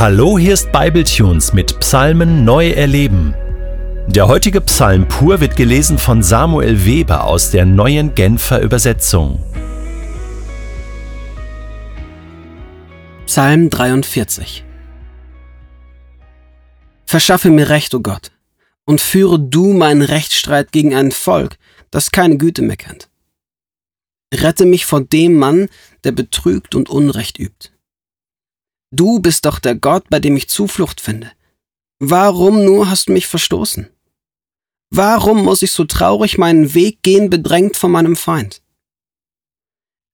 Hallo, hier ist Bibletunes mit Psalmen neu erleben. Der heutige Psalm pur wird gelesen von Samuel Weber aus der neuen Genfer Übersetzung. Psalm 43 Verschaffe mir Recht, o oh Gott, und führe du meinen Rechtsstreit gegen ein Volk, das keine Güte mehr kennt. Rette mich vor dem Mann, der betrügt und Unrecht übt. Du bist doch der Gott, bei dem ich Zuflucht finde. Warum nur hast du mich verstoßen? Warum muss ich so traurig meinen Weg gehen, bedrängt von meinem Feind?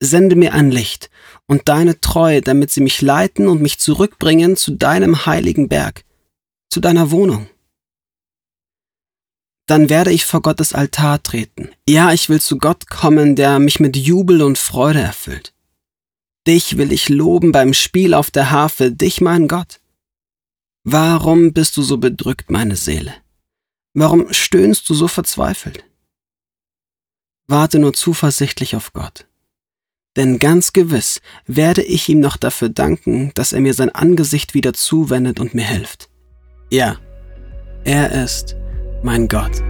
Sende mir ein Licht und deine Treue, damit sie mich leiten und mich zurückbringen zu deinem heiligen Berg, zu deiner Wohnung. Dann werde ich vor Gottes Altar treten. Ja, ich will zu Gott kommen, der mich mit Jubel und Freude erfüllt. Dich will ich loben beim Spiel auf der Harfe, dich, mein Gott. Warum bist du so bedrückt, meine Seele? Warum stöhnst du so verzweifelt? Warte nur zuversichtlich auf Gott. Denn ganz gewiss werde ich ihm noch dafür danken, dass er mir sein Angesicht wieder zuwendet und mir hilft. Ja, er ist mein Gott.